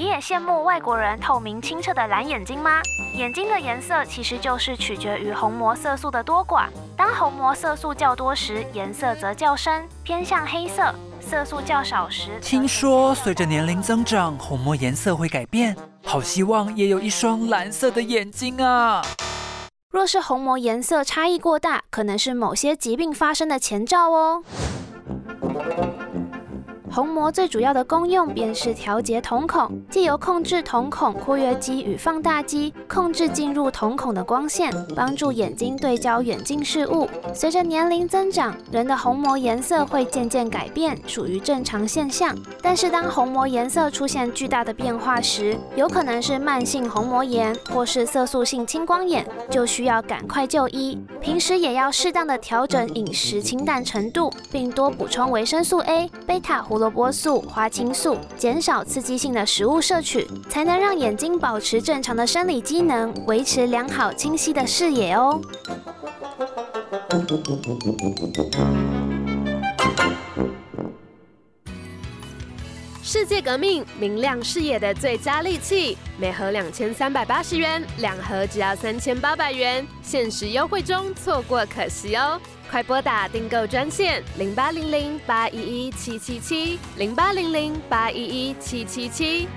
你也羡慕外国人透明清澈的蓝眼睛吗？眼睛的颜色其实就是取决于虹膜色素的多寡。当虹膜色素较多时，颜色则较深，偏向黑色；色素较少时，听说随着年龄增长，虹膜颜色会改变。好希望也有一双蓝色的眼睛啊！若是虹膜颜色差异过大，可能是某些疾病发生的前兆哦。虹膜最主要的功用便是调节瞳孔，借由控制瞳孔括约肌与放大肌，控制进入瞳孔的光线，帮助眼睛对焦远近事物。随着年龄增长，人的虹膜颜色会渐渐改变，属于正常现象。但是当虹膜颜色出现巨大的变化时，有可能是慢性虹膜炎或是色素性青光眼，就需要赶快就医。平时也要适当的调整饮食清淡程度，并多补充维生素 A、贝塔胡萝卜素、花青素，减少刺激性的食物摄取，才能让眼睛保持正常的生理机能，维持良好清晰的视野哦。世界革命，明亮视野的最佳利器，每盒两千三百八十元，两盒只要三千八百元，限时优惠中，错过可惜哦！快拨打订购专线零八零零八一一七七七零八零零八一一七七七。